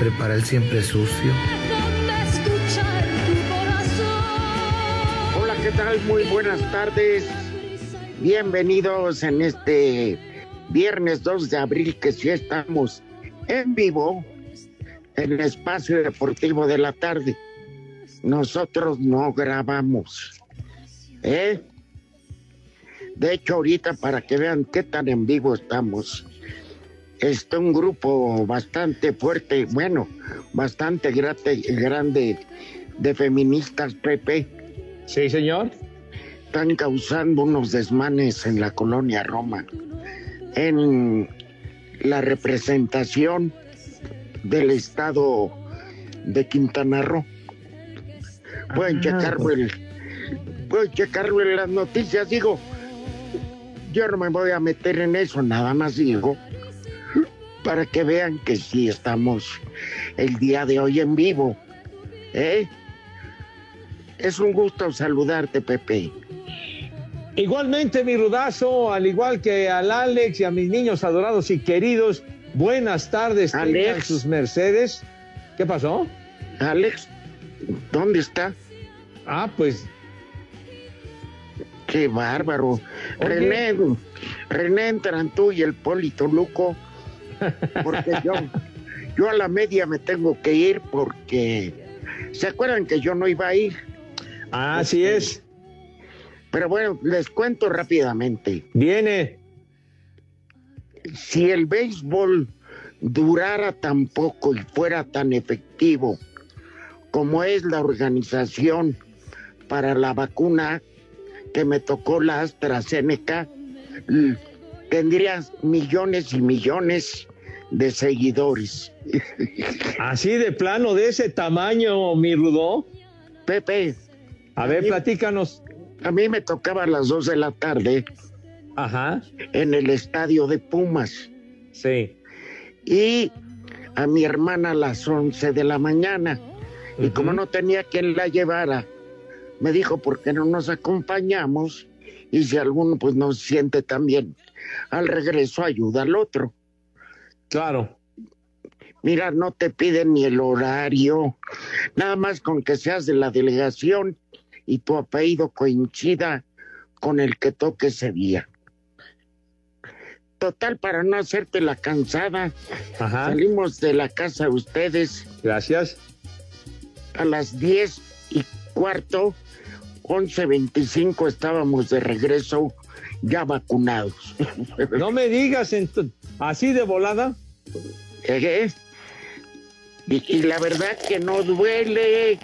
Prepara el siempre sucio. Hola, ¿qué tal? Muy buenas tardes. Bienvenidos en este viernes 2 de abril que sí estamos en vivo en el espacio deportivo de la tarde. Nosotros no grabamos. ¿Eh? De hecho, ahorita para que vean qué tan en vivo estamos, está un grupo bastante fuerte, bueno, bastante grate- grande de feministas, Pepe. Sí, señor. Están causando unos desmanes en la colonia Roma, en la representación del estado de Quintana Roo. Pueden Ah, checarlo, el, pueden checarlo en las noticias, digo. Yo no me voy a meter en eso, nada más digo, para que vean que sí estamos el día de hoy en vivo. ¿eh? Es un gusto saludarte, Pepe. Igualmente, mi rudazo, al igual que al Alex y a mis niños adorados y queridos, buenas tardes, Alex. sus mercedes. ¿Qué pasó? Alex, ¿dónde está? Ah, pues, Qué bárbaro. Oye. René, René entran tú y el Polito Luco, porque yo, yo a la media me tengo que ir porque se acuerdan que yo no iba a ir. así es. Pero bueno, les cuento rápidamente. Viene. Si el béisbol durara tan poco y fuera tan efectivo como es la organización para la vacuna que me tocó la AstraZeneca, l- tendrías millones y millones de seguidores. Así de plano, de ese tamaño, mi rudo. Pepe, A ver, platícanos. a mí me tocaba a las 2 de la tarde Ajá, en el estadio de Pumas sí. y a mi hermana a las 11 de la mañana. Y como no tenía quien la llevara, me dijo, ¿por qué no nos acompañamos? Y si alguno pues no siente tan bien, al regreso ayuda al otro. Claro. Mira, no te piden ni el horario, nada más con que seas de la delegación y tu apellido coincida con el que toque ese día. Total, para no hacerte la cansada, Ajá. salimos de la casa de ustedes Gracias. a las 10 y cuarto, 11.25 estábamos de regreso ya vacunados. No me digas ent- así de volada. Eh, Y, y la verdad que no duele,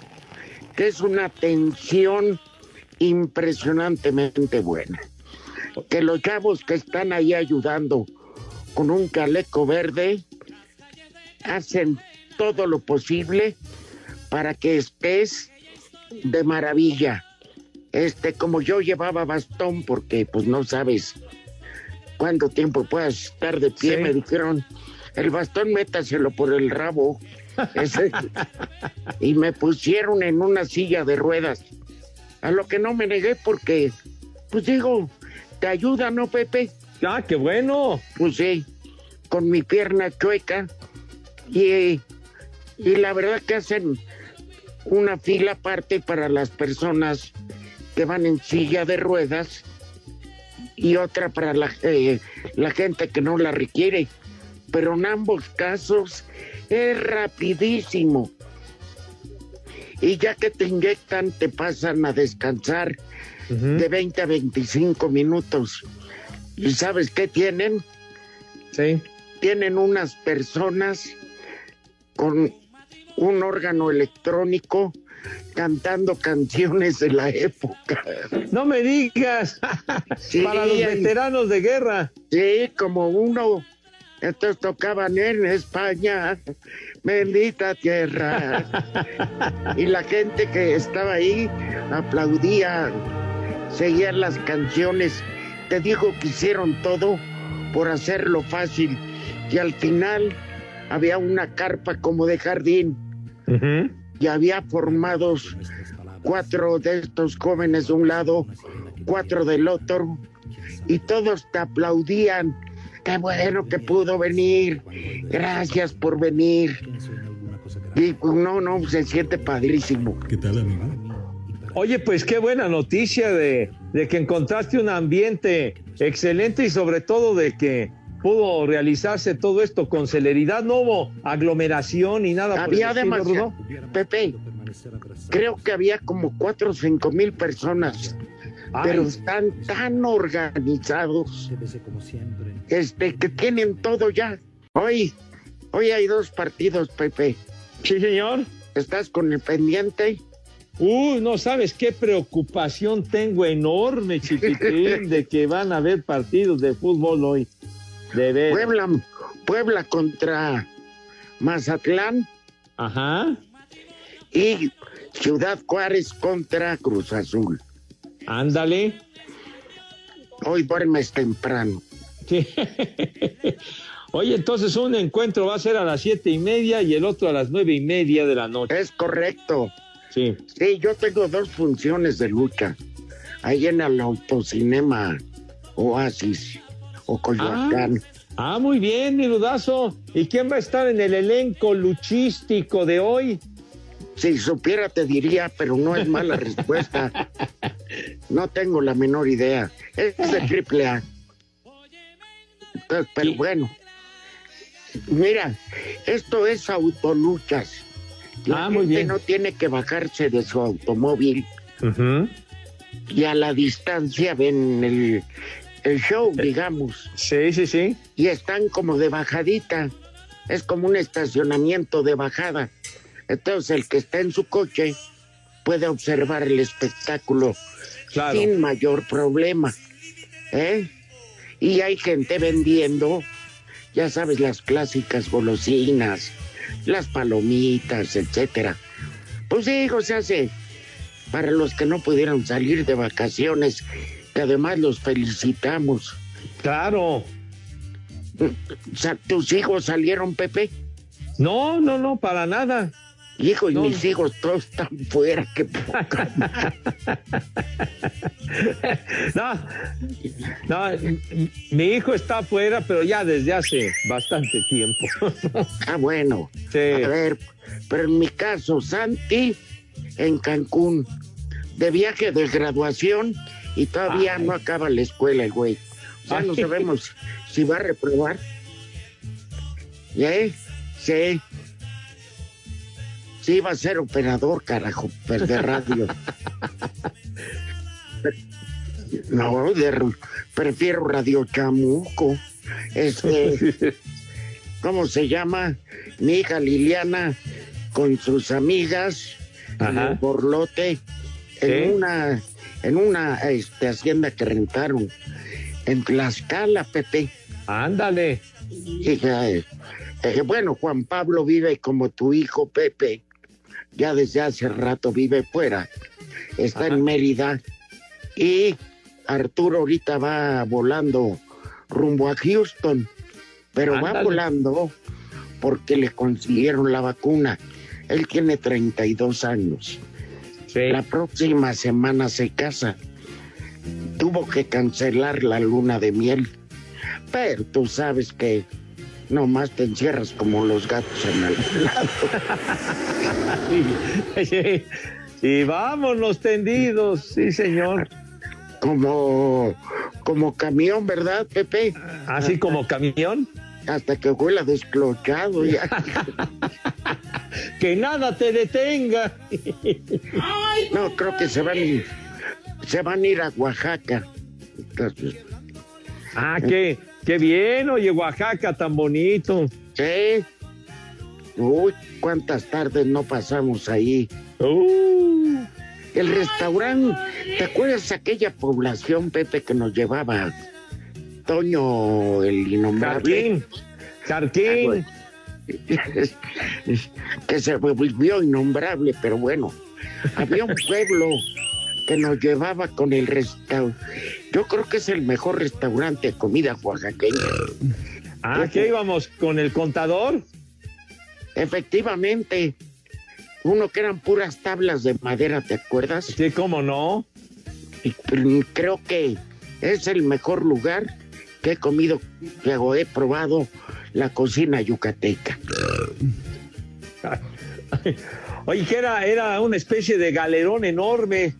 que es una tensión impresionantemente buena. Que los chavos que están ahí ayudando con un caleco verde hacen todo lo posible para que estés de maravilla. este, como yo llevaba bastón, porque pues no sabes cuánto tiempo puedas estar de pie, Sí. me dijeron, el bastón métaselo por el rabo. Ese- y me pusieron en una silla de ruedas. A lo que no me negué porque, pues digo, te ayuda, ¿no, Pepe? Ah, qué bueno. Pues sí, con mi pierna chueca. Y, y la verdad que hacen una fila aparte para las personas que van en silla de ruedas y otra para la, eh, la gente que no la requiere. Pero en ambos casos es rapidísimo. Y ya que te inyectan, te pasan a descansar de 20 a 25 minutos. ¿Y sabes qué tienen? Sí. Tienen unas personas con un órgano electrónico cantando canciones de la época. No me digas. Sí, Para los veteranos de guerra. Sí, como uno. Estos tocaban en España, bendita tierra. y la gente que estaba ahí aplaudía, seguían las canciones. Te digo que hicieron todo por hacerlo fácil. Y al final había una carpa como de jardín y había formados cuatro de estos jóvenes de un lado, cuatro del otro, y todos te aplaudían. Qué bueno que pudo venir. Gracias por venir. Y pues, no, no, se siente padrísimo. ¿Qué tal, amigo? Oye, pues qué buena noticia de, de que encontraste un ambiente excelente y sobre todo de que pudo realizarse todo esto con celeridad. No hubo aglomeración ni nada. Había demasiado. Pepe, creo que había como cuatro o cinco mil personas, pero están tan organizados este, que tienen todo ya. Hoy, hoy hay dos partidos, Pepe. Sí, señor. ¿Estás con el pendiente? Uy, no sabes qué preocupación tengo enorme, chiquitín, de que van a haber partidos de fútbol hoy. De ver. Puebla, Puebla contra Mazatlán Ajá. y Ciudad Juárez contra Cruz Azul. Ándale. Hoy duermes temprano. Sí. Oye, entonces un encuentro va a ser a las siete y media y el otro a las nueve y media de la noche. Es correcto. Sí. Sí, yo tengo dos funciones de lucha. Ahí en el autocinema Oasis o Coyoacán. Ah, muy bien, mi dudazo. ¿Y quién va a estar en el elenco luchístico de hoy? Si supiera te diría, pero no es mala respuesta. No tengo la menor idea. Es de triple A. Entonces, Pero bueno. Mira, esto es autoluchas. La Ah, muy gente bien. no tiene que bajarse de su automóvil y a la distancia ven el, el show, digamos. Sí, sí, sí. y están como de bajadita. Es como un estacionamiento de bajada. Entonces el que está en su coche puede observar el espectáculo Claro. sin mayor problema. ¿eh? Y hay gente vendiendo, ya sabes, las clásicas golosinas, las palomitas, etcétera. Pues digo, se hace para los que no pudieron salir de vacaciones, que además los felicitamos. Claro. ¿Tus hijos salieron, Pepe? No, no, no, para nada. Hijo, y No. mis hijos todos están fuera, qué poca. No, no, mi hijo está afuera, pero ya desde hace bastante tiempo. Ah, bueno. Sí. A ver, pero en mi caso, Santi en Cancún, de viaje de graduación y todavía Ay. no acaba la escuela el güey. Sea, no sabemos si va a reprobar. ¿Eh? Sí. Sí, va a ser operador, carajo, pues, de radio. No, de, prefiero Radio Chamuco. Este, ¿cómo se llama? Mi hija Liliana con sus amigas en Ajá. el Borlote en una en una este, hacienda que rentaron en Tlaxcala, Pepe. Ándale. Hija, eh, eh, bueno, Juan Pablo vive como tu hijo Pepe, ya desde hace rato vive fuera, está en Mérida Y Arturo ahorita va volando rumbo a Houston, pero va volando porque le consiguieron la vacuna. Él tiene 32 años. Sí. La próxima semana se casa. Tuvo que cancelar la luna de miel. Pero tú sabes que nomás te encierras como los gatos en el Sí. Y vámonos tendidos, sí, señor. como, como camión, ¿verdad, Pepe? Así como camión. Hasta que huela desclochado ya. Que nada te detenga. No, creo que se van, se van a ir a Oaxaca. Entonces, Ah, qué, qué bien, oye, Oaxaca tan bonito. sí. Uy, cuántas tardes no pasamos ahí. Uh, El restaurante, ¿te acuerdas aquella población, Pepe, que nos llevaba Toño el innombrable? Carquín, Carquín. Que se volvió innombrable, pero bueno, había un pueblo que nos llevaba con el restaurante. Yo creo que es el mejor restaurante de comida oaxaqueña. Ah, ¿qué íbamos con el contador? Efectivamente, uno que eran puras tablas de madera, ¿te acuerdas? Sí, cómo no. Y, creo que es el mejor lugar que he comido, que he probado la cocina yucateca. Oye, que era, era una especie de galerón enorme.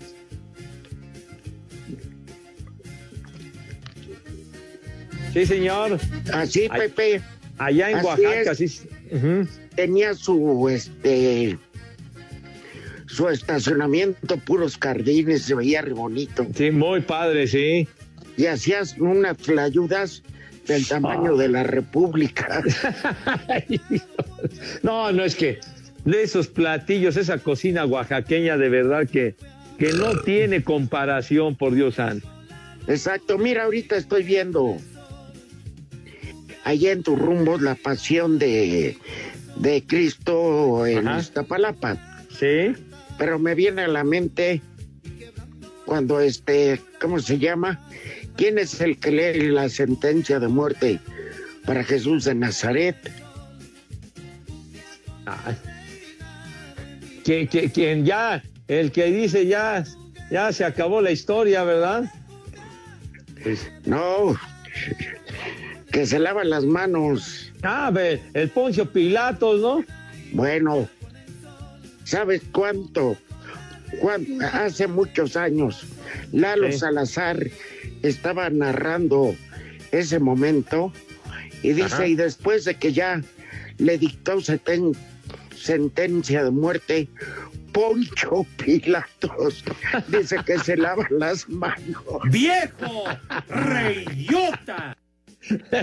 Sí, señor. Así, Ay. Pepe, Allá en Así Oaxaca, es. sí. Tenía su este su estacionamiento, puros jardines, se veía re bonito. Sí, muy padre, sí. Y hacías unas ayudas del tamaño de la República. No, no es que de esos platillos, esa cocina oaxaqueña de verdad que, que no tiene comparación, por Dios santo. Exacto, mira, ahorita estoy viendo allá en tus rumbos la pasión de, de Cristo en Ajá. Iztapalapa. Sí. Pero me viene a la mente cuando este, ¿cómo se llama? ¿Quién es el que lee la sentencia de muerte para Jesús de Nazaret? Quien ya, el que dice ya, ya se acabó la historia, ¿verdad? Pues, No, que se lava las manos. ah, el Poncio Pilatos, ¿no? Bueno, ¿sabes cuánto? Cuán- hace muchos años, Lalo Sí. Salazar estaba narrando ese momento y dice, Ajá. y después de que ya le dictó seten- sentencia de muerte, Poncho Pilatos dice que se lava las manos. ¡Viejo! ¡Reyota!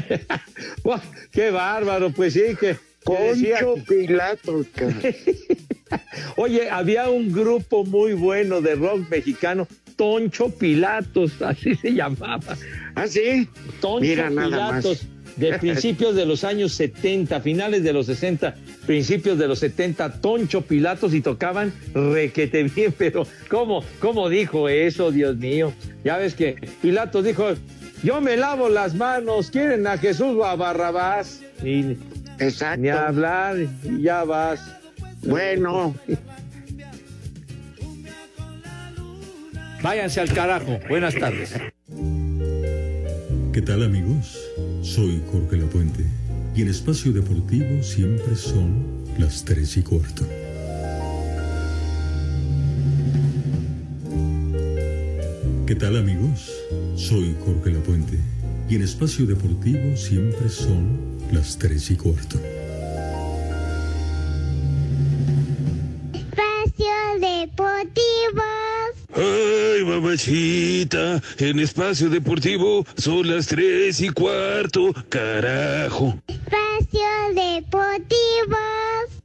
¡Qué bárbaro! Pues sí, que, Poncho Pilatos. Oye, había un grupo muy bueno de rock mexicano, Toncho Pilatos, así se llamaba. ¿Ah, sí? Toncho Mira nada Pilatos, más. de principios de los años 70, finales de los 60, principios de los 70, Toncho Pilatos y tocaban requete bien, pero ¿cómo, cómo dijo eso, Dios mío? Ya ves que Pilatos dijo, yo me lavo las manos, quieren a Jesús o a Barrabás. Y Exacto. ni hablar, y ya vas. Bueno, Váyanse al carajo. Buenas tardes. ¿Qué tal amigos? Soy Jorge Lapuente y en Espacio Deportivo siempre son las tres y cuarto. ¿Qué tal amigos? Soy Jorge Lapuente y en Espacio Deportivo siempre son las tres y cuarto. Espacio Deportivo. Mamachita, en espacio deportivo son las tres y cuarto, carajo. Espacio Deportivo.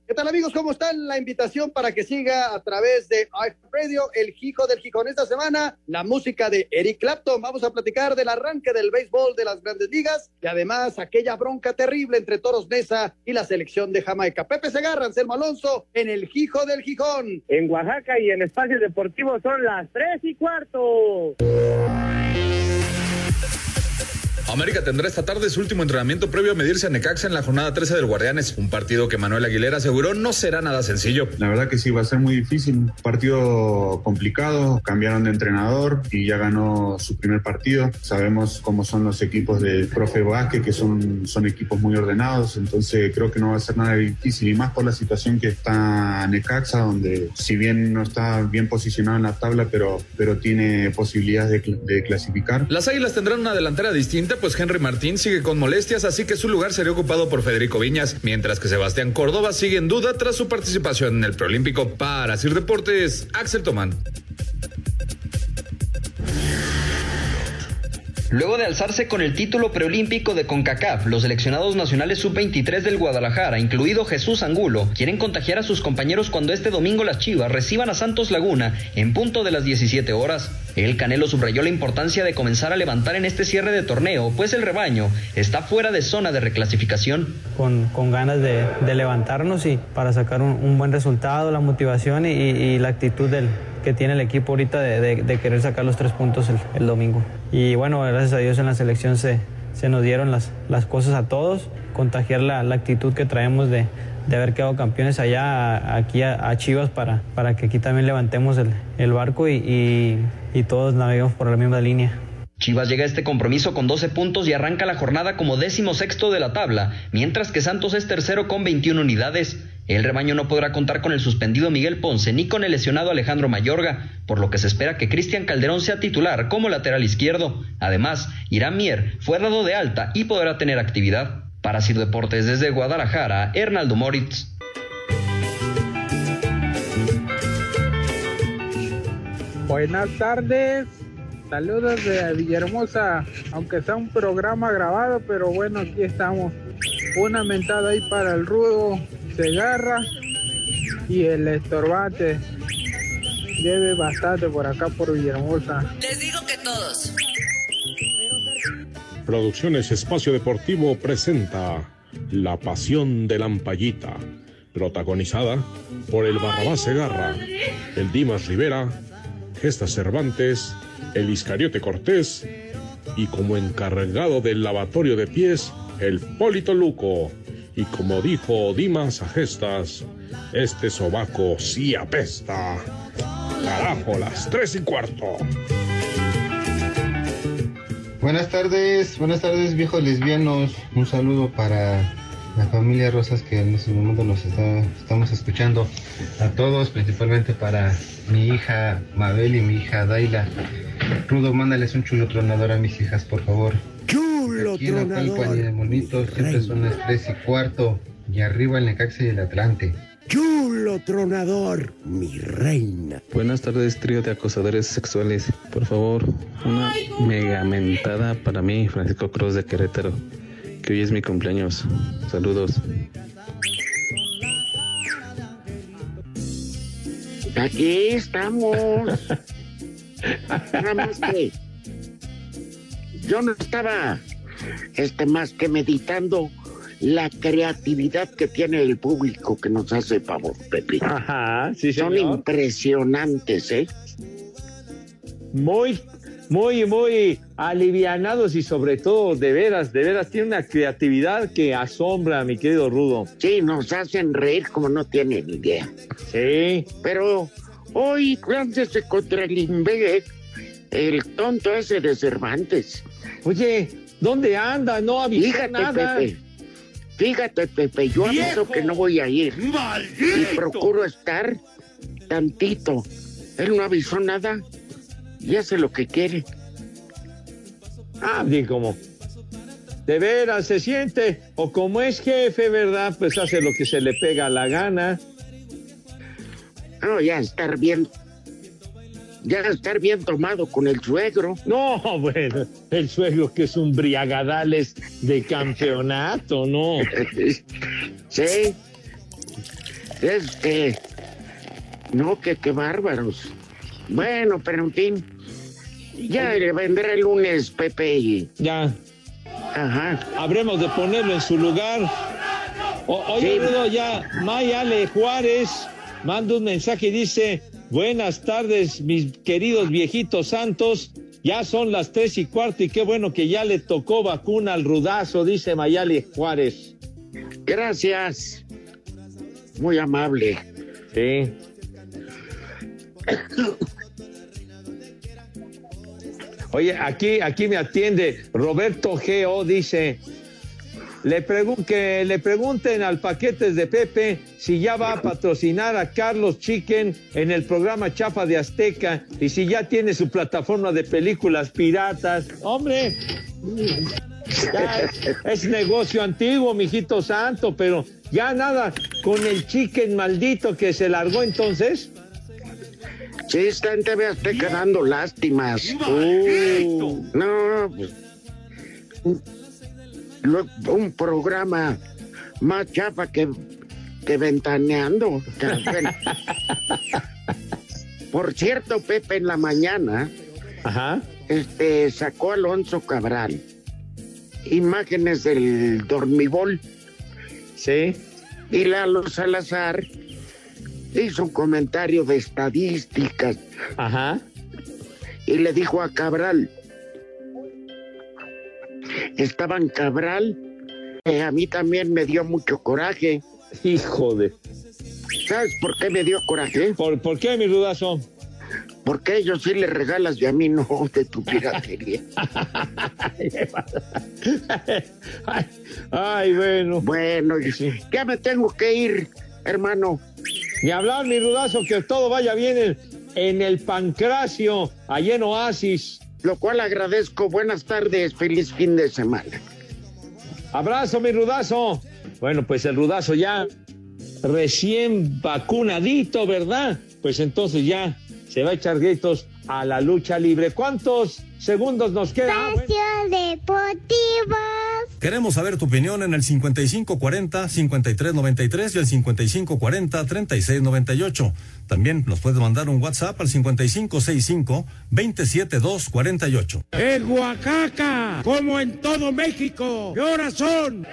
¿Qué tal amigos? ¿Cómo están? La invitación para que siga a través de Radio, el Hijo del Gijón. Esta semana, la música de Eric Clapton. Vamos a platicar del arranque del béisbol de las grandes ligas y además aquella bronca terrible entre Toros Mesa y la selección de Jamaica. Pepe Segarra, Anselmo Alonso, en el Hijo del Gijón. En Oaxaca y en Espacio Deportivo son las tres y cuarto. América tendrá esta tarde su último entrenamiento previo a medirse a Necaxa en la jornada 13 del Guardianes, un partido que Manuel Aguilera aseguró no será nada sencillo. La verdad que sí, va a ser muy difícil, un partido complicado, cambiaron de entrenador y ya ganó su primer partido. Sabemos cómo son los equipos del profe Vázquez, que son, son equipos muy ordenados, entonces creo que no va a ser nada difícil y más por la situación que está Necaxa, donde si bien no está bien posicionado en la tabla, pero, pero tiene posibilidades de, de clasificar. Las Águilas tendrán una delantera distinta pues Henry Martín sigue con molestias, así que su lugar sería ocupado por Federico Viñas, mientras que Sebastián Córdoba sigue en duda tras su participación en el preolímpico. Para Sir Deportes, Axel Tomán. Luego de alzarse con el título preolímpico de CONCACAF, los seleccionados nacionales sub-23 del Guadalajara, incluido Jesús Angulo, quieren contagiar a sus compañeros cuando este domingo las Chivas reciban a Santos Laguna en punto de las 17 horas. El Canelo subrayó la importancia de comenzar a levantar en este cierre de torneo, pues el rebaño está fuera de zona de reclasificación. Con, con ganas de, levantarnos y para sacar un, buen resultado, la motivación y, la actitud del, que tiene el equipo ahorita de, querer sacar los tres puntos el domingo. Y bueno, gracias a Dios en la selección se, se nos dieron las, las cosas a todos, contagiar la, actitud que traemos de, de, haber quedado campeones allá, aquí a, Chivas, para, para que aquí también levantemos el, barco y, y, y todos naveguemos por la misma línea. Chivas llega a este compromiso con 12 puntos y arranca la jornada como décimo sexto de la tabla, mientras que Santos es tercero con 21 unidades. El rebaño no podrá contar con el suspendido Miguel Ponce ni con el lesionado Alejandro Mayorga, por lo que se espera que Cristian Calderón sea titular como lateral izquierdo. Además, Irán Mier fue dado de alta y podrá tener actividad. Para Sir Deportes desde Guadalajara, Hernaldo Moritz. Buenas tardes, saludos de Villahermosa, aunque sea un programa grabado, pero bueno, aquí estamos. Una mentada ahí para el rudo Segarra y el estorbante. Lleve bastante por acá por Villahermosa. Les digo que todos. Producciones Espacio Deportivo presenta La Pasión de Lampayita, protagonizada por el Barrabás Segarra, el Dimas Rivera, Gestas Cervantes, el Iscariote Cortés y como encargado del lavatorio de pies, el Polito Luco. Y como dijo Dimas a gestas, este sobaco sí apesta. Carajo, las tres y cuarto. Buenas tardes, buenas tardes viejos lesbianos. Un saludo para la familia Rosas que en este momento nos está, estamos escuchando. A todos, principalmente para mi hija Mabel y mi hija Daila. Rudo, mándales un chulo tronador a mis hijas, por favor. Chulo Aquí en y de Monitos siempre son las tres y cuarto. Y arriba el Necaxa y el Atlante. Chulo tronador, mi reina. Buenas tardes, trío de acosadores sexuales. Por favor, una mega mentada para mí, Francisco Cruz de Querétaro, que hoy es mi cumpleaños. Saludos. Aquí estamos. Nada más que yo no estaba este más que meditando la creatividad que tiene el público que nos hace favor, Pepe. Ajá, sí, Son impresionantes, ¿eh? Muy, muy, muy alivianados y sobre todo, de veras, de veras, tiene una creatividad que asombra, mi querido Rudo. Sí, nos hacen reír como no tienen idea. Sí. Pero hoy, láncese contra el Invegue, el tonto ese de Cervantes. Oye, ¿dónde anda? No avisa nada. Pepe. Fíjate, Pepe, yo aviso que no voy a ir. Y procuro estar tantito. Él no avisó nada y hace lo que quiere. Ah, bien, como. De veras se siente, o como es jefe, ¿verdad? Pues hace lo que se le pega la gana. No, ya estar bien ya estar bien tomado con el suegro. No, bueno, el suegro que es un briagadales de campeonato, ¿no? sí. Este. No, que qué bárbaros. Bueno, pero en fin. Ya le vendrá el lunes, Pepe. y- Ya. Ajá. Habremos de ponerlo en su lugar. O- oye, Sí. Rudo, ya Mayale Juárez manda un mensaje y dice, buenas tardes, mis queridos viejitos santos. Ya son las tres y cuarto y qué bueno que ya le tocó vacuna al rudazo, dice Mayale Juárez. Gracias. Muy amable. Sí. Oye, aquí, aquí me atiende Roberto Geo, dice, le, pregun- que le pregunten al Paquetes de Pepe si ya va a patrocinar a Carlos Chicken en el programa Chafa de Azteca y si ya tiene su plataforma de películas piratas. Hombre, ya es, es negocio antiguo, mijito santo, pero ya nada con el Chicken maldito que se largó entonces. Sí, está en TV Azteca dando lástimas. Uh, no, pues, un, programa más chafa que, que ventaneando. Por cierto, Pepe, en la mañana, este sacó Alonso Cabral imágenes del dormibol. Sí. Y Lalo Salazar hizo un comentario de estadísticas. Ajá. Y le dijo a Cabral, estaban Cabral, a mí también me dio mucho coraje. Hijo de... ¿Sabes por qué me dio coraje? ¿Por, por qué, mi rudazo? Porque ellos sí les regalas y a mí no de tu piratería. Ay, bueno. Bueno, ya me tengo que ir, hermano. Ni hablar, mi rudazo, que todo vaya bien en, en el pancracio, allá en Oasis. Lo cual agradezco. Buenas tardes, feliz fin de semana. Abrazo, mi rudazo. Bueno, pues el rudazo ya recién vacunadito, ¿verdad? Pues entonces ya se va a echar gritos a la lucha libre. ¿Cuántos segundos nos quedan? Bueno. Espacio Deportivo. Queremos saber tu opinión en el 5540-5393 y el 5540-3698. También nos puedes mandar un WhatsApp al 5565-27248. En Oaxaca, como en todo México. ¿Qué horas son?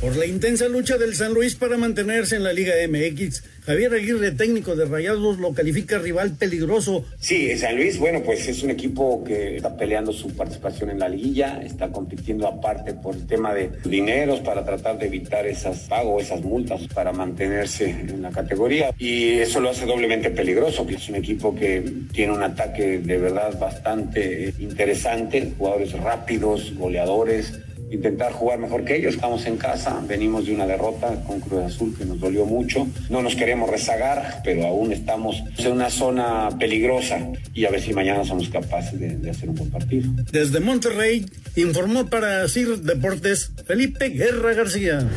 Por la intensa lucha del San Luis para mantenerse en la Liga MX, Javier Aguirre, técnico de Rayados, lo califica rival peligroso. Sí, San Luis, bueno, pues es un equipo que está peleando su participación en la liguilla, está compitiendo aparte por el tema de dineros para tratar de evitar esas pagos, esas multas para mantenerse en la categoría. Y eso lo hace doblemente peligroso, que es un equipo que tiene un ataque de verdad bastante interesante, jugadores rápidos, goleadores intentar jugar mejor que ellos. Estamos en casa, venimos de una derrota con Cruz Azul que nos dolió mucho. No nos queremos rezagar, pero aún estamos en una zona peligrosa y a ver si mañana somos capaces de, hacer un buen partido. Desde Monterrey, informó para CIR Deportes Felipe Guerra García.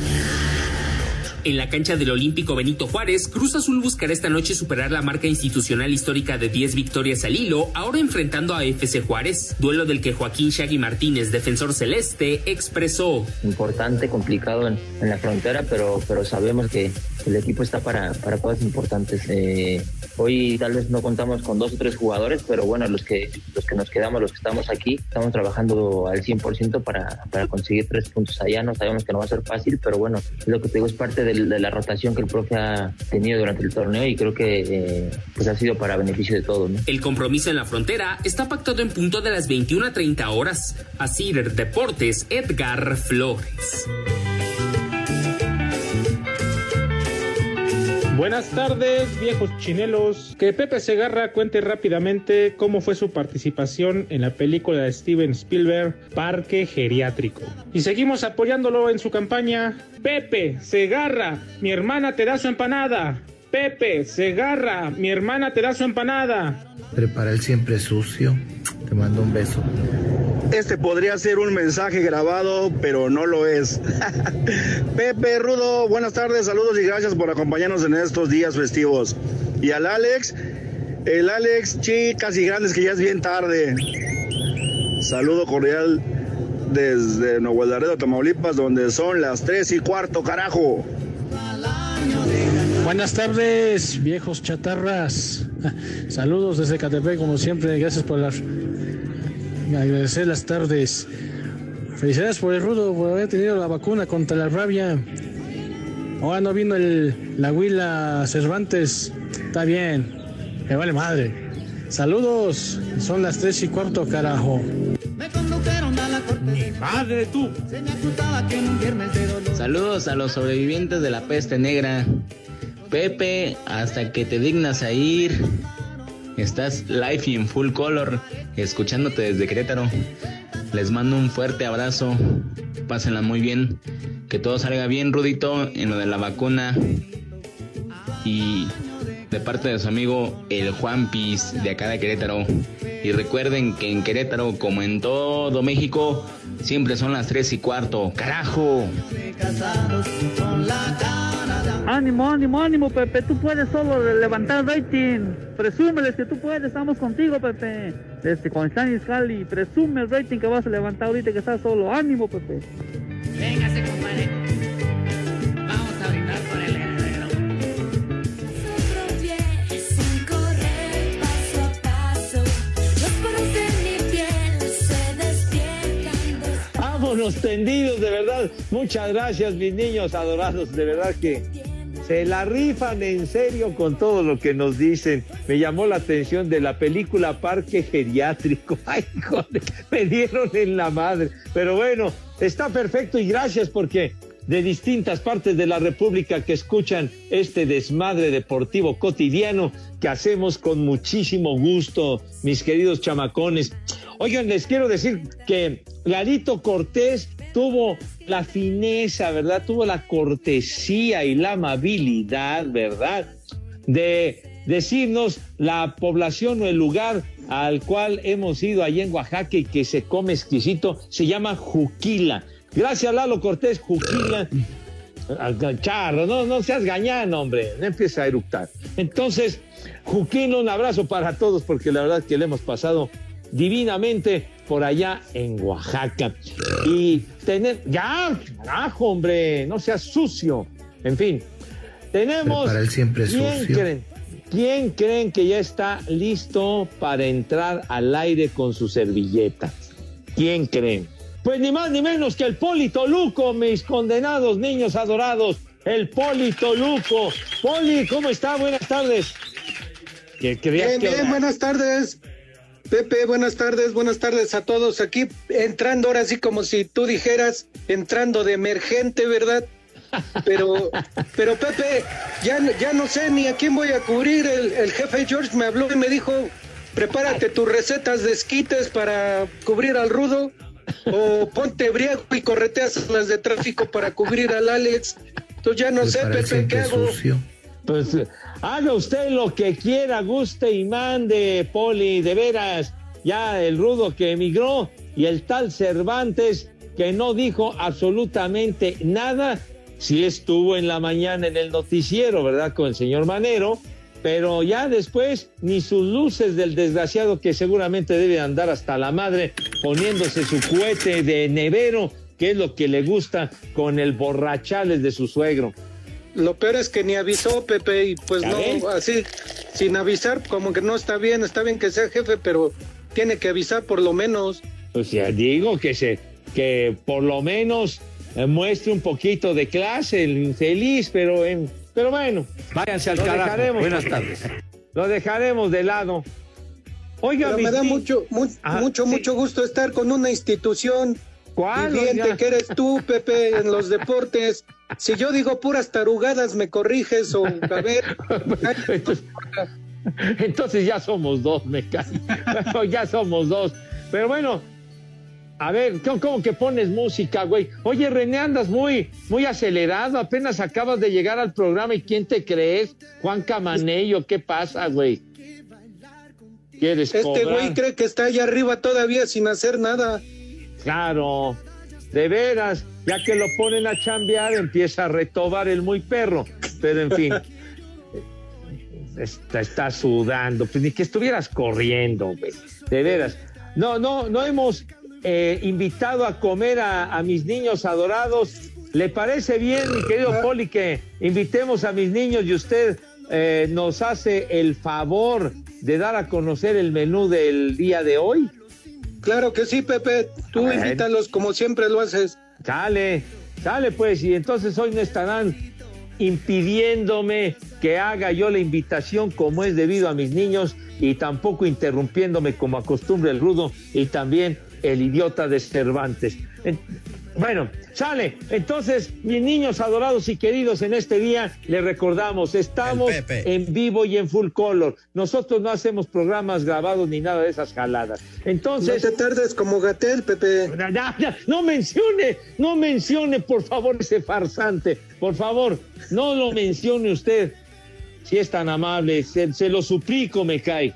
En la cancha del Olímpico Benito Juárez, Cruz Azul buscará esta noche superar la marca institucional histórica de 10 victorias al hilo, ahora enfrentando a FC Juárez, duelo del que Joaquín Shaggy Martínez, defensor celeste, expresó. Importante, complicado en, en la frontera, pero, pero sabemos que el equipo está para, para cosas importantes. Eh, hoy tal vez no contamos con dos o tres jugadores, pero bueno, los que, los que nos quedamos, los que estamos aquí, estamos trabajando al 100% para, para conseguir tres puntos allá. No sabemos que no va a ser fácil, pero bueno, lo que te digo es parte del de la rotación que el profe ha tenido durante el torneo y creo que eh, pues ha sido para beneficio de todos. ¿no? El compromiso en la frontera está pactado en punto de las 21 a 30 horas. Así Deportes, Edgar Flores. Buenas tardes, viejos chinelos. Que Pepe Segarra cuente rápidamente cómo fue su participación en la película de Steven Spielberg, Parque Geriátrico. Y seguimos apoyándolo en su campaña. Pepe Segarra, mi hermana te da su empanada. Pepe Segarra, mi hermana te da su empanada. Prepara el siempre sucio. Te mando un beso. Este podría ser un mensaje grabado, pero no lo es. Pepe Rudo, buenas tardes, saludos y gracias por acompañarnos en estos días festivos. Y al Alex, el Alex, chicas y grandes, que ya es bien tarde. Saludo cordial desde Nuevo Laredo, Tamaulipas, donde son las 3 y cuarto, carajo. Buenas tardes, viejos chatarras. Saludos desde Catepec, como siempre. Gracias por las... agradecer las tardes. Felicidades por el rudo, por haber tenido la vacuna contra la rabia. Ahora no vino el, la huila Cervantes. Está bien, me vale madre. Saludos, son las tres y cuarto, carajo. Mi madre tú. Saludos a los sobrevivientes de la peste negra. Pepe, hasta que te dignas a ir. Estás live y en full color, escuchándote desde Querétaro. Les mando un fuerte abrazo. Pásenla muy bien. Que todo salga bien, Rudito, en lo de la vacuna. Y de parte de su amigo el Juan Piz de acá de Querétaro. Y recuerden que en Querétaro, como en todo México, siempre son las 3 y cuarto. ¡Carajo! Ánimo, ánimo, ánimo, Pepe. Tú puedes solo levantar rating. Presúmeles que tú puedes. Estamos contigo, Pepe. Este, con Stanis Cali. Presume el rating que vas a levantar ahorita que estás solo. Ánimo, Pepe. Véngase, compadre. Vamos a brindar por el heredero. Vámonos tendidos, de verdad. Muchas gracias, mis niños adorados. De verdad que se la rifan en serio con todo lo que nos dicen. Me llamó la atención de la película Parque Geriátrico. Ay, joder, me dieron en la madre. Pero bueno, está perfecto y gracias porque de distintas partes de la República que escuchan este desmadre deportivo cotidiano que hacemos con muchísimo gusto, mis queridos chamacones. Oigan, les quiero decir que Lalito Cortés tuvo la fineza, ¿verdad? Tuvo la cortesía y la amabilidad, ¿verdad? De decirnos la población o el lugar al cual hemos ido allí en Oaxaca y que se come exquisito, se llama Juquila. Gracias, Lalo Cortés, Juquila. Charro, no, no seas gañán, hombre, no empieza a eructar. Entonces, Juquila, un abrazo para todos, porque la verdad que le hemos pasado divinamente por allá en Oaxaca. Y tener, ya, carajo, hombre, no seas sucio. En fin, tenemos. Para él siempre ¿quién sucio. creen? ¿Quién creen que ya está listo para entrar al aire con su servilleta? ¿Quién creen? Pues ni más ni menos que el Polito Luco, mis condenados niños adorados. El Polito Luco. Poli, ¿cómo está? Buenas tardes. ¿Qué creías Bien, que- bien, buenas tardes. Pepe, buenas tardes, buenas tardes a todos. Aquí entrando ahora sí como si tú dijeras, entrando de emergente, ¿verdad? Pero, pero Pepe, ya, ya no sé ni a quién voy a cubrir. El, el jefe George me habló y me dijo, prepárate tus recetas de esquites para cubrir al rudo. O ponte briago y correteas las de tráfico para cubrir al Alex. Entonces ya no Pues sé, Pepe, ¿qué hago? sucio. Pues haga usted lo que quiera, guste y mande, Poli, de veras. Ya el rudo que emigró y el tal Cervantes que no dijo absolutamente nada. Sí estuvo en la mañana en el noticiero, ¿verdad? Con el señor Manero, pero ya después ni sus luces del desgraciado que seguramente debe andar hasta la madre poniéndose su cohete de nevero, que es lo que le gusta con el borrachales de su suegro. Lo peor es que ni avisó Pepe y pues ¿Ya no, así, sin avisar, como que no está bien, está bien que sea jefe, pero tiene que avisar por lo menos. Pues ya digo que se, que por lo menos eh, muestre un poquito de clase el infeliz, pero en, pero bueno. Váyanse al carajo. dejaremos. Buenas tardes. Lo dejaremos de lado. Oiga, me da mucho, mu- Ajá, mucho, sí. mucho gusto estar con una institución ¿Cuál, oiga? que eres tú, Pepe, en los deportes. Si yo digo puras tarugadas, me corriges o a ver. Entonces ya somos dos, me cae. ya somos dos. Pero bueno, a ver, ¿cómo, cómo que pones música, güey? Oye, René, andas muy, muy acelerado. Apenas acabas de llegar al programa y ¿quién te crees? Juan Camanello, ¿qué pasa, güey? ¿Quieres Este cobrar? güey cree que está allá arriba todavía sin hacer nada. Claro, de veras, ya que lo ponen a chambear, empieza a retobar el muy perro. Pero en fin, está, está sudando, pues ni que estuvieras corriendo, güey. De veras. No, no, no hemos eh, invitado a comer a, a mis niños adorados. ¿Le parece bien, mi querido Poli, que invitemos a mis niños y usted eh, nos hace el favor de dar a conocer el menú del día de hoy? Claro que sí, Pepe. Tú invítalos como siempre lo haces. Sale, sale pues, y entonces hoy no estarán impidiéndome que haga yo la invitación como es debido a mis niños y tampoco interrumpiéndome como acostumbre el rudo y también el idiota de Cervantes. En- Bueno, sale. Entonces, mis niños adorados y queridos, en este día les recordamos, estamos en vivo y en full color. Nosotros no hacemos programas grabados ni nada de esas jaladas. Entonces, No te tardes como Gatel, Pepe. ya, ya, ya, no mencione, no mencione, por favor, ese farsante. Por favor, no lo mencione usted. Si es tan amable, se, se lo suplico, me cae.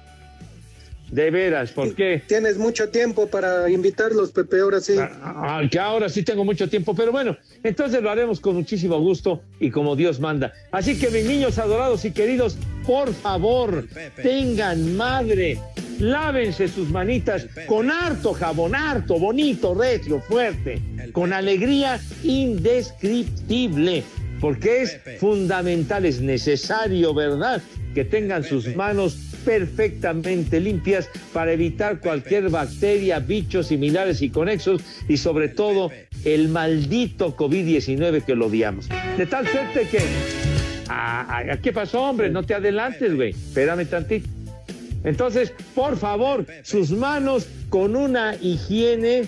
De veras, ¿por qué? Tienes mucho tiempo para invitarlos, Pepe, ahora sí. Ah, que ahora sí tengo mucho tiempo, pero bueno, entonces lo haremos con muchísimo gusto y como Dios manda. Así que mis niños adorados y queridos, por favor, tengan madre, lávense sus manitas con harto jabón, harto, bonito, retro, fuerte, con alegría indescriptible, porque es fundamental, es necesario, ¿verdad? Que tengan sus manos perfectamente limpias para evitar cualquier bacteria, bichos similares y conexos y sobre todo el maldito COVID-19 que lo odiamos. De tal suerte que... Ah, ah, ¿Qué pasó, hombre? No te adelantes, güey. Espérame tantito. Entonces, por favor, sus manos con una higiene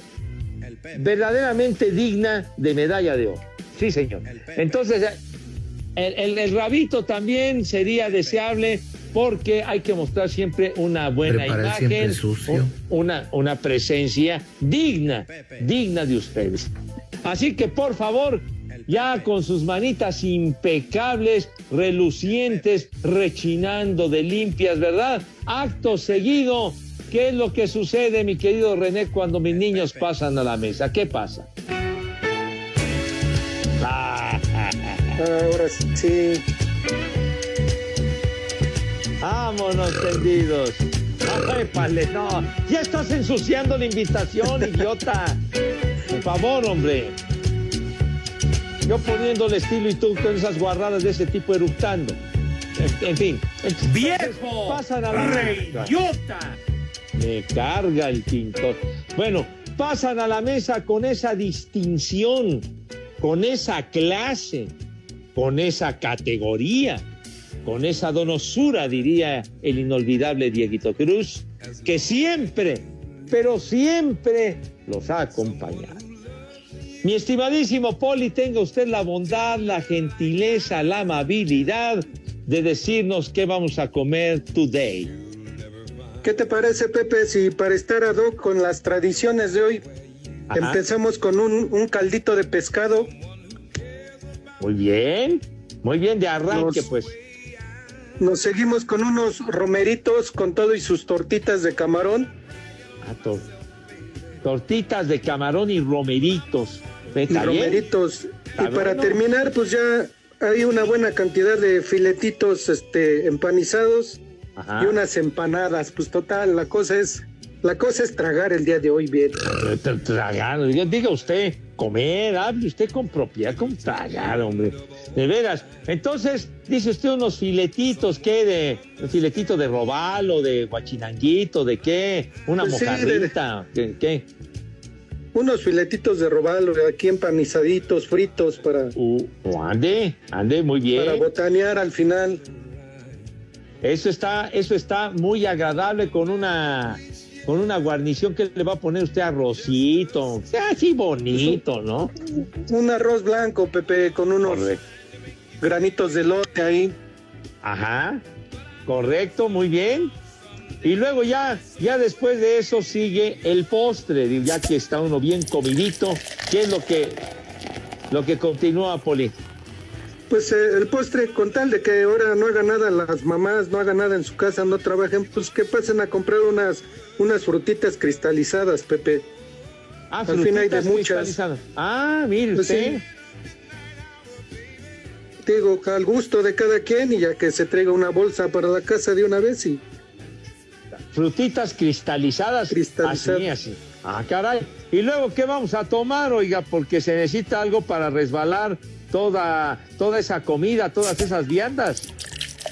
verdaderamente digna de medalla de oro. Sí, señor. Entonces, el, el- el rabito también sería deseable porque hay que mostrar siempre una buena imagen, sucio. una, una presencia digna, digna de ustedes. Así que por favor, ya con sus manitas impecables, relucientes, rechinando de limpias, ¿verdad? Acto seguido, ¿qué es lo que sucede, mi querido René, cuando mis niños pasan a la mesa? ¿Qué pasa? Ahora sí. Vámonos tendidos. Ay, pale, no. Ya estás ensuciando la invitación, idiota. Por favor, hombre. Yo poniéndole estilo y tú con esas guarradas de ese tipo eructando. En, en fin. ¡Viejo! Pasan a la ¡Reyota! Me carga el pintor. Bueno, pasan a la mesa con esa distinción, con esa clase, con esa categoría, con esa donosura, diría el inolvidable Dieguito Cruz, que siempre, pero siempre los ha acompañado. Mi estimadísimo Poli, tenga usted la bondad, la gentileza, la amabilidad de decirnos qué vamos a comer today. ¿Qué te parece, Pepe, si para estar ad hoc con las tradiciones de hoy Ajá. empezamos con un, un caldito de pescado? Muy bien, muy bien de arranque, Nos- pues. Nos seguimos con unos romeritos con todo y sus tortitas de camarón. Ah, tor- tortitas de camarón y romeritos. y romeritos. Y para bueno. terminar, pues ya hay una buena cantidad de filetitos este, empanizados Ajá. y unas empanadas. Pues total, la cosa es la cosa es tragar el día de hoy bien. Tra- Tragar, diga usted, comer, hable usted con propiedad, con tragar, hombre. De veras. Entonces, dice usted unos filetitos, ¿qué? De, un filetito de robalo, de guachinanguito, ¿de qué? Una Pues sí, de- mojarrita, ¿qué? qué? Unos filetitos de robalo aquí empanizaditos, fritos para, Uh, ande, ande, muy bien. para botanear al final. Eso está, eso está muy agradable con una con una guarnición que le va a poner usted arrocito, así bonito, ¿no? Un arroz blanco, Pepe, con unos granitos de lote ahí. Ajá, correcto, muy bien. Y luego ya, ya después de eso sigue el postre, ya que está uno bien comidito, ¿qué es lo que lo que continúa, Poli? Pues eh, el postre, con tal de que ahora no hagan nada las mamás, no hagan nada en su casa, no trabajen, pues que pasen a comprar unas, unas frutitas cristalizadas, Pepe. Ah, Al fin hay de muchas. Ah, mire Pues usted. sí. Digo, al gusto de cada quien y ya que se traiga una bolsa para la casa de una vez y Frutitas cristalizadas. Cristalizadas. Así, así. Ah, caray. ¿Y luego qué vamos a tomar, oiga? Porque se necesita algo para resbalar toda, toda esa comida, todas esas viandas.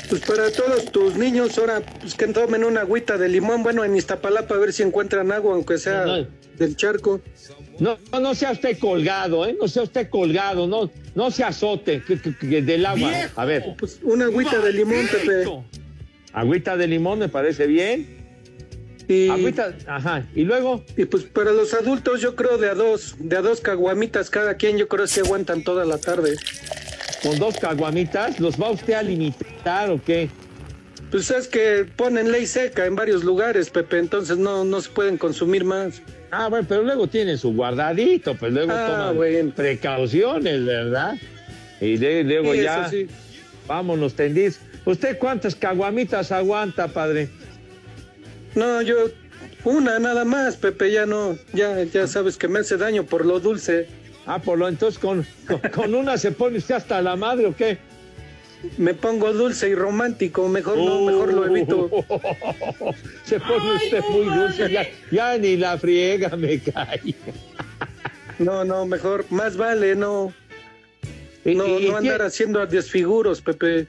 Pues para todos tus niños, ahora pues que tomen una agüita de limón, bueno, en Iztapalapa a ver si encuentran agua, aunque sea No, no. del charco. No, no, no sea usted colgado, ¿eh? No sea usted colgado, no, no se azote que- que- que del agua. A ver, Pues una agüita de limón, Pepe. agüita de limón me parece bien. Y, Agüita, ajá. Y luego, y pues para los adultos yo creo de a dos, de a dos caguamitas cada quien, yo creo que se aguantan toda la tarde. con dos caguamitas, ¿los va usted a limitar o qué? Pues es que ponen ley seca en varios lugares, Pepe, entonces no, no se pueden consumir más. Ah, bueno, pero luego tienen su guardadito, pues luego Ah, toman bueno. precauciones, ¿verdad? Y de- luego Sí, ya, sí. vámonos tendidos. ¿Usted cuántas caguamitas aguanta, padre? No, yo una nada más, Pepe, ya no, ya, ya sabes que me hace daño por lo dulce. Ah, por lo entonces con, con, con una se pone usted hasta la madre o qué? Me pongo dulce y romántico, mejor no, mejor lo evito. Se pone usted muy dulce, ya, ya ni la friega me cae. No, no, mejor, más vale no, no, y- y no andar haciendo desfiguros, Pepe.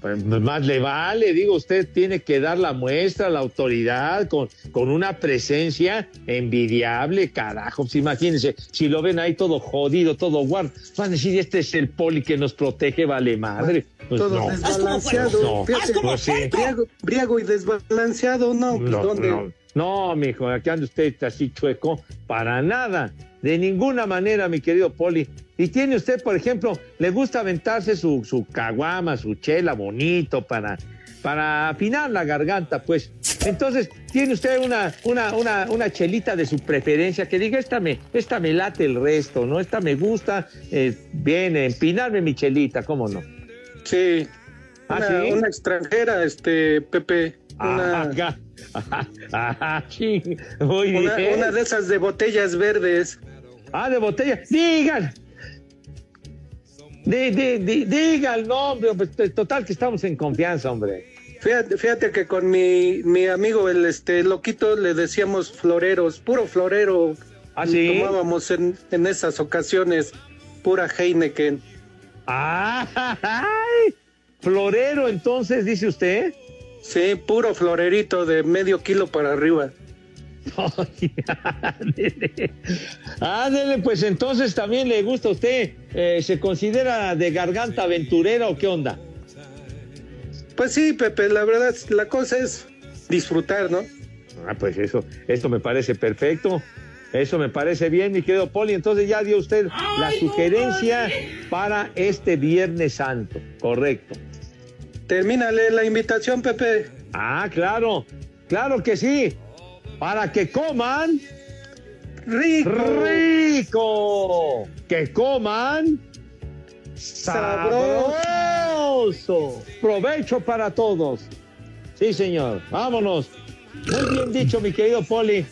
Pues más le vale, digo, usted tiene que dar la muestra, la autoridad, con, con una presencia envidiable, carajo. Pues imagínense, si lo ven ahí todo jodido, todo guard, van a decir, este es el poli que nos protege, vale madre. Pues Todo no. desbalanceado. No, Fíjate, pues sí. briago, briago y desbalanceado, no, pues No, ¿dónde? no, no, mijo, aquí anda usted así chueco, para nada, de ninguna manera, mi querido Poli. Y tiene usted, por ejemplo, le gusta aventarse su, su caguama, su chela bonito para, para afinar la garganta, pues. Entonces, tiene usted una, una, una, una chelita de su preferencia que diga, esta me, esta me late el resto, ¿no? Esta me gusta, eh, bien, empinarme mi chelita, ¿cómo no? Sí. ¿Ah, una, sí? una extranjera, este, Pepe. Una, Ajá, ajá, ajá, sí, muy una, bien. una de esas de botellas verdes. Ah, de botella. Digan. Di- di- di- diga el nombre. Total que estamos en confianza, hombre. Fíjate, fíjate que con mi, mi amigo, el este loquito, le decíamos floreros, puro florero. ¿Ah, sí? Tomábamos en, en esas ocasiones pura Heineken. ¡Ay! Florero, entonces, dice usted. Sí, puro florerito de medio kilo para arriba. Ándele, pues entonces también le gusta a usted. Eh, ¿Se considera de garganta aventurera o qué onda? Pues sí, Pepe, la verdad, la cosa es disfrutar, ¿no? Ah, pues eso, esto me parece perfecto. Eso me parece bien, mi querido Poli. Entonces ya dio usted la sugerencia para este Viernes Santo. Correcto. Termínale la invitación, Pepe. Ah, claro. Claro que sí. Para que coman rico. Rico. Que coman sabroso. Provecho para todos. Sí, señor. Vámonos. Muy bien dicho, mi querido Poli.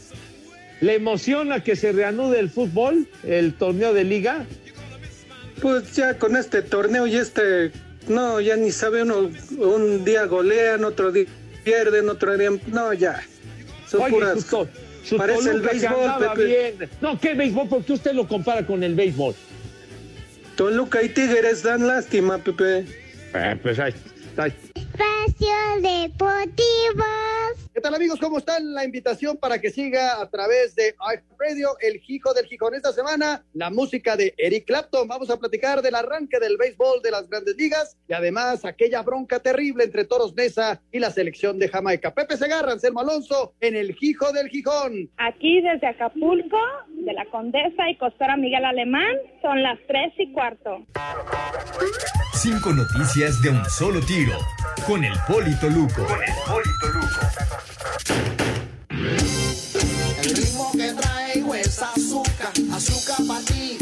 ¿Le emociona que se reanude el fútbol, el torneo de liga? Pues ya con este torneo y este, no, ya ni sabe uno, un día golean, otro día pierden, otro día, no, ya. Son Oye, puras, parece el béisbol, Pepe. bien. No, ¿qué béisbol? Porque usted lo compara con el béisbol. Toluca y Tigres dan lástima, Pepe. Eh, pues ahí, ahí. Espacio Deportivo. ¿Qué tal amigos? ¿Cómo están? La invitación para que siga a través de Radio, el Hijo del Gijón. Esta semana, la música de Eric Clapton. Vamos a platicar del arranque del béisbol de las grandes ligas y además aquella bronca terrible entre Toros Mesa y la selección de Jamaica. Pepe Segarra, Anselmo Alonso, en el Hijo del Gijón. Aquí desde Acapulco, de la Condesa y Costora Miguel Alemán, son las tres y cuarto. Cinco noticias de un solo tiro. Con el Polito Luco. Con el Polito El ritmo que traigo es azúcar, azúcar para ti.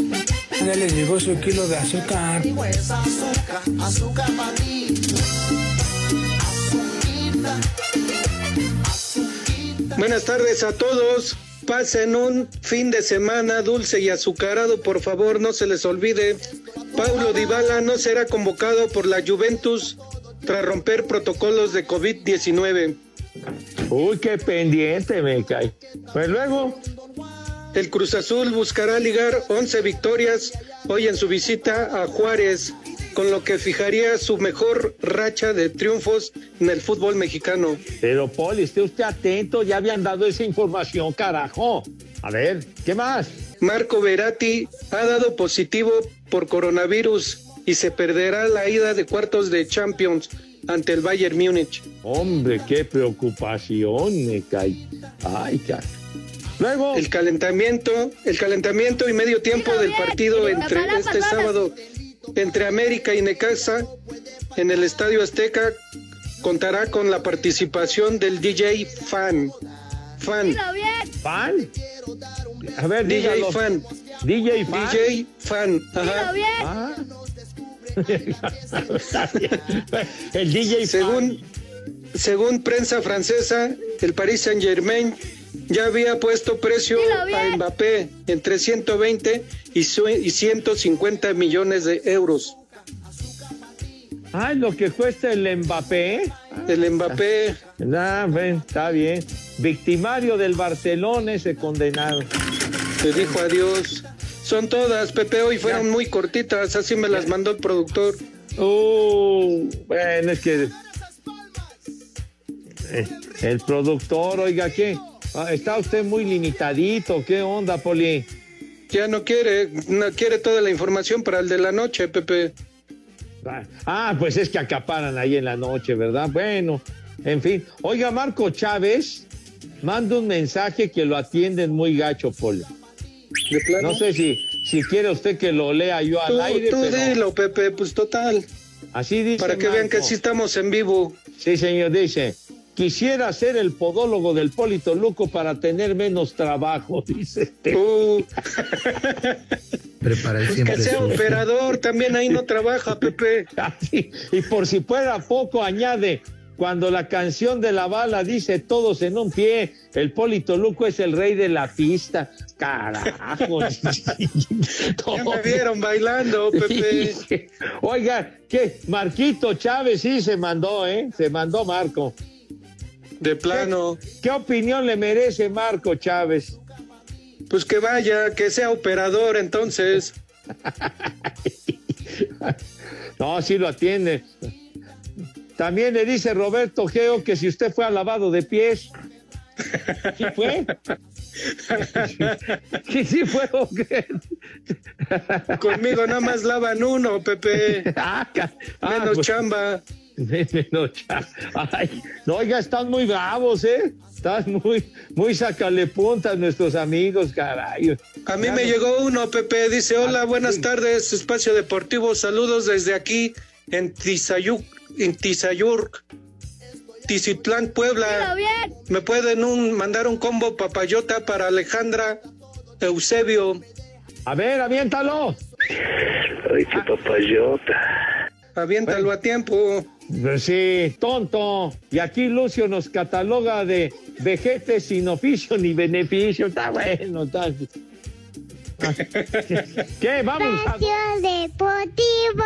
Ya le llegó su kilo de azúcar. Traigo es azúcar, azúcar para ti. Azuquita, Buenas tardes a todos. Pasen un fin de semana dulce y azucarado, por favor, no se les olvide. Paulo Dybala no será convocado por la Juventus tras romper protocolos de COVID-19. Uy, qué pendiente me cae. Pues luego, El Cruz Azul buscará ligar 11 victorias hoy en su visita a Juárez, con lo que fijaría su mejor racha de triunfos en el fútbol mexicano. Pero, Poli, esté usted atento, ya habían dado esa información, carajo. A ver, ¿qué más? Marco Veratti ha dado positivo por coronavirus y se perderá la ida de cuartos de Champions ante el Bayern Múnich. Hombre, qué preocupación me cae. Ay, cara. Luego. El calentamiento, el calentamiento y medio tiempo del partido entre este sábado entre América y Necaxa en el Estadio Azteca contará con la participación del DJ Fan. Fan. ¿Fan? A ver, DJ dígalo. Fan. DJ Fan. DJ Fan. Ajá. Ah. El DJ Según, según prensa francesa, el Paris Saint Germain ya había puesto precio a Mbappé entre 120 y, su- y 150 millones de euros. Ay, lo que cuesta el Mbappé. El Mbappé. Ah, ven, está bien. Victimario del Barcelona ese condenado. Te dijo adiós. Son todas, Pepe, hoy fueron muy cortitas, así me las mandó el productor. Uh, bueno, es que eh, el productor, oiga, ¿qué? Ah, Está usted muy limitadito, ¿qué onda, Poli? Ya no quiere, no quiere toda la información para el de la noche, Pepe. Ah, pues es que acaparan ahí en la noche, ¿verdad? Bueno, en fin. Oiga, Marco Chávez manda un mensaje que lo atienden muy gacho, Poli. ¿De plano? No sé si, si quiere usted que lo lea yo al Tú, aire, tú pero dilo, Pepe, pues total. así dice. Para que vean que sí estamos en vivo. Sí, señor, dice. Quisiera ser el podólogo del Polito Luco para tener menos trabajo, dice. este. Uh, Prepara el pues siempre que sea operador, también ahí no trabaja, Pepe. Así, Y por si fuera poco, añade, cuando la canción de la bala dice todos en un pie, el Polito Luco es el rey de la pista. Carajo. Ya me vieron bailando, Pepe. Oiga, ¿qué? Marquito Chávez sí se mandó, ¿eh? Se mandó Marco. De plano. ¿Qué opinión le merece Marco Chávez? Pues que vaya, que sea operador entonces. No, sí lo atiende. También le dice Roberto Geo que si usted fue al lavado de pies. ¿Sí fue? ¿Sí, sí fue o qué? Conmigo nada más lavan uno, Pepe. Ah, ah, Menos pues- chamba. Menos cha- Ay, no, oiga, están muy bravos, ¿eh? Están muy, muy sacale puntas nuestros amigos, caray. A mí Ya me no- llegó uno, Pepe. Dice, hola, buenas tardes, Espacio Deportivo. Saludos desde aquí en Tizayuc, en Tizayurk, Tizitlán, Puebla. ¿Me pueden un, mandar un combo papayota para Alejandra Eusebio? A ver, aviéntalo. Ay, qué papayota. Aviéntalo a tiempo. Pues Sí, tonto. Y aquí Lucio nos cataloga de vejete sin oficio ni beneficio. Está bueno, está. Ah, ¿Qué? Vamos. a- Espacio Deportivo.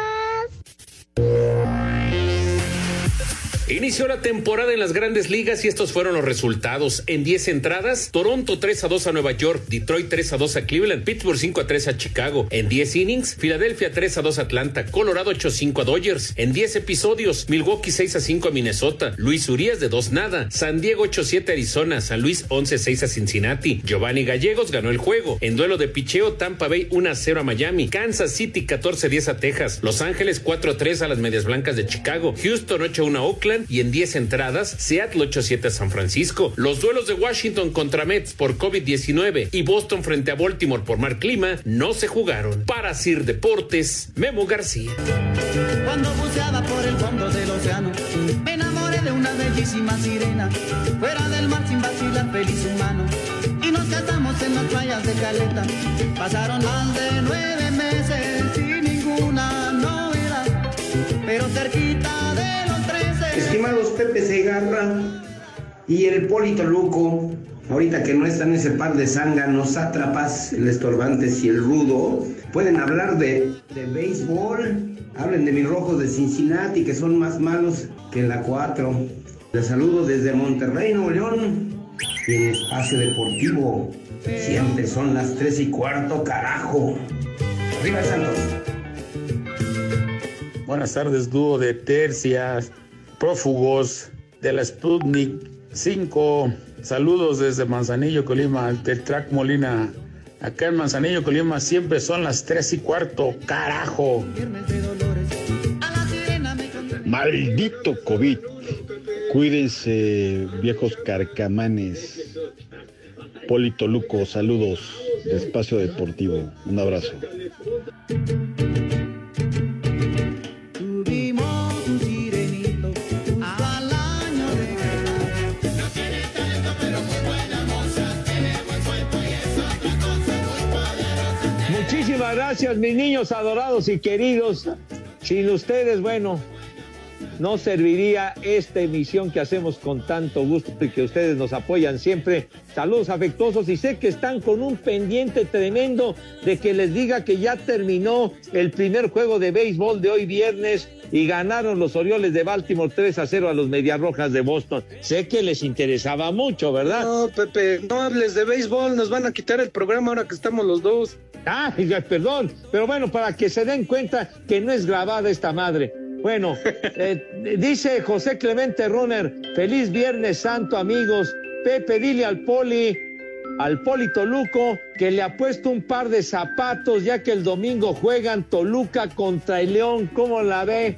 Inició la temporada en las grandes ligas y estos fueron los resultados. En 10 entradas, Toronto 3 a 2 a Nueva York, Detroit 3 a 2 a Cleveland, Pittsburgh 5 a 3 a Chicago. En 10 innings, Filadelfia 3 a 2 a Atlanta, Colorado 8 a 5 a Dodgers. En 10 episodios, Milwaukee 6 a 5 a Minnesota, Luis Urias de 2 nada, San Diego 8 a 7 a Arizona, San Luis 11 a 6 a Cincinnati. Giovanni Gallegos ganó el juego. En duelo de picheo, Tampa Bay 1 a 0 a Miami, Kansas City 14 a 10 a Texas, Los Ángeles 4 a 3 a las Medias Blancas de Chicago, Houston 8 a 1 a Oakland y en 10 entradas, Seattle 8 a 7 a San Francisco. Los duelos de Washington contra Mets por COVID-19 y Boston frente a Baltimore por mal clima no se jugaron. Para Sir Deportes, Memo García. Cuando buceaba por el fondo del océano, me enamoré de una bellísima sirena. Fuera del mar sin vacilar, feliz humano. Y nos casamos en las playas de Caleta. Pasaron más de nueve meses sin ninguna novedad. Pero cerquita. Estimados Pepe Segarra y el Polito Luco, ahorita que no están ese par de zánganos, sátrapas, el estorbantes y el rudo, pueden hablar de, de béisbol, hablen de mis rojos de Cincinnati, que son más malos que la 4. Les saludo desde Monterrey, Nuevo León, y en Espacio Deportivo. Siempre son las tres y cuarto, carajo. Arriba Santos. Buenas tardes, dúo de tercias, prófugos de la Sputnik 5. Saludos desde Manzanillo, Colima, del Track Molina. Acá en Manzanillo, Colima, siempre son las 3 y cuarto, carajo. Maldito COVID. Cuídense, viejos carcamanes. Polito Luco, saludos de Espacio Deportivo. Un abrazo. Mis niños adorados y queridos. Sin ustedes, bueno, no serviría esta emisión que hacemos con tanto gusto y que ustedes nos apoyan siempre. Saludos afectuosos y sé que están con un pendiente tremendo de que les diga que ya terminó el primer juego de béisbol de hoy viernes y ganaron los Orioles de Baltimore 3 a 0 a los Medias Rojas de Boston. Sé que les interesaba mucho, ¿verdad? No, Pepe, no hables de béisbol, nos van a quitar el programa ahora que estamos los dos. Ah, perdón, pero bueno, para que se den cuenta que no es grabada esta madre. Bueno, eh, dice José Clemente Runner, feliz Viernes Santo amigos, Pepe, dile al Poli, al Poli Toluco, que le ha puesto un par de zapatos ya que el domingo juegan Toluca contra el León, ¿cómo la ve?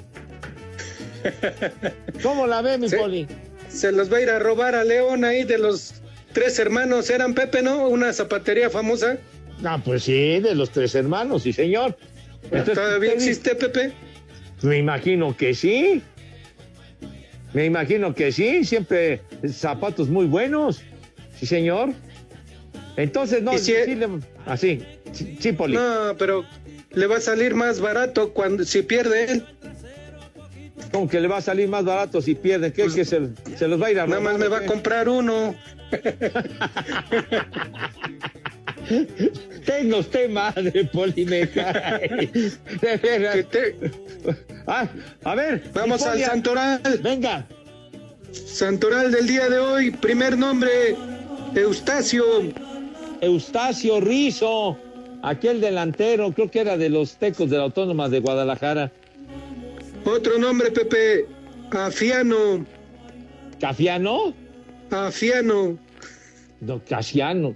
¿Cómo la ve, mi Se- Poli? Se los va a ir a robar a León ahí de los tres hermanos. Eran Pepe, ¿no? Una zapatería famosa. Ah, pues sí, de los tres hermanos, sí, señor. Entonces, ¿Todavía existe Pepe? Me imagino que sí. Me imagino que sí, siempre zapatos muy buenos. Sí, señor. Entonces, no, si- sí le- así, sí, sí, Poli. No, pero le va a salir más barato cuando si pierde él. Como que le va a salir más barato si pierde, ¿qué? que se, se los va a ir a Nada más me va a comprar uno. Tenga usted madre, Poli, me cae. De veras. Ah, a ver. Vamos al Santoral. Venga. Santoral del día de hoy, primer nombre, Eustacio. Eustacio Rizo, aquel delantero, creo que era de los tecos de la Autónoma de Guadalajara. Otro nombre, Pepe, Afiano. ¿Cafiano? Afiano. No, Casiano.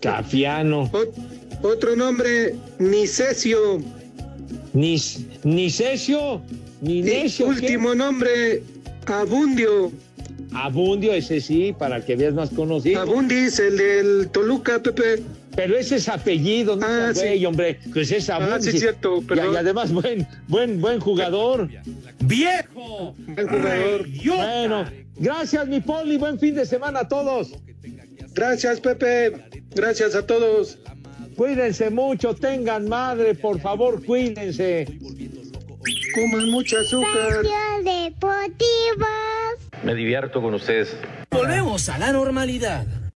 Cafiano. Otro nombre, Nicesio. Nis, Nicesio. Ni Y necio. ¿qué? último nombre, Abundio. Abundio, ese sí, para que veas más conocido. Abundis, el del Toluca, Pepe. Pero ese es apellido, no Ah, seas sí. güey, hombre. Pues es Ah, Abundio. sí, cierto, perdón. Y, además, buen, buen, buen jugador. ¡Viejo! Buen jugador. Bueno, gracias, mi poli. Buen fin de semana a todos. Gracias, Pepe. Gracias a todos. Cuídense mucho, tengan madre, por favor, cuídense. Coman mucha azúcar. Espacio Deportivo. Me divierto con ustedes. Volvemos a la normalidad.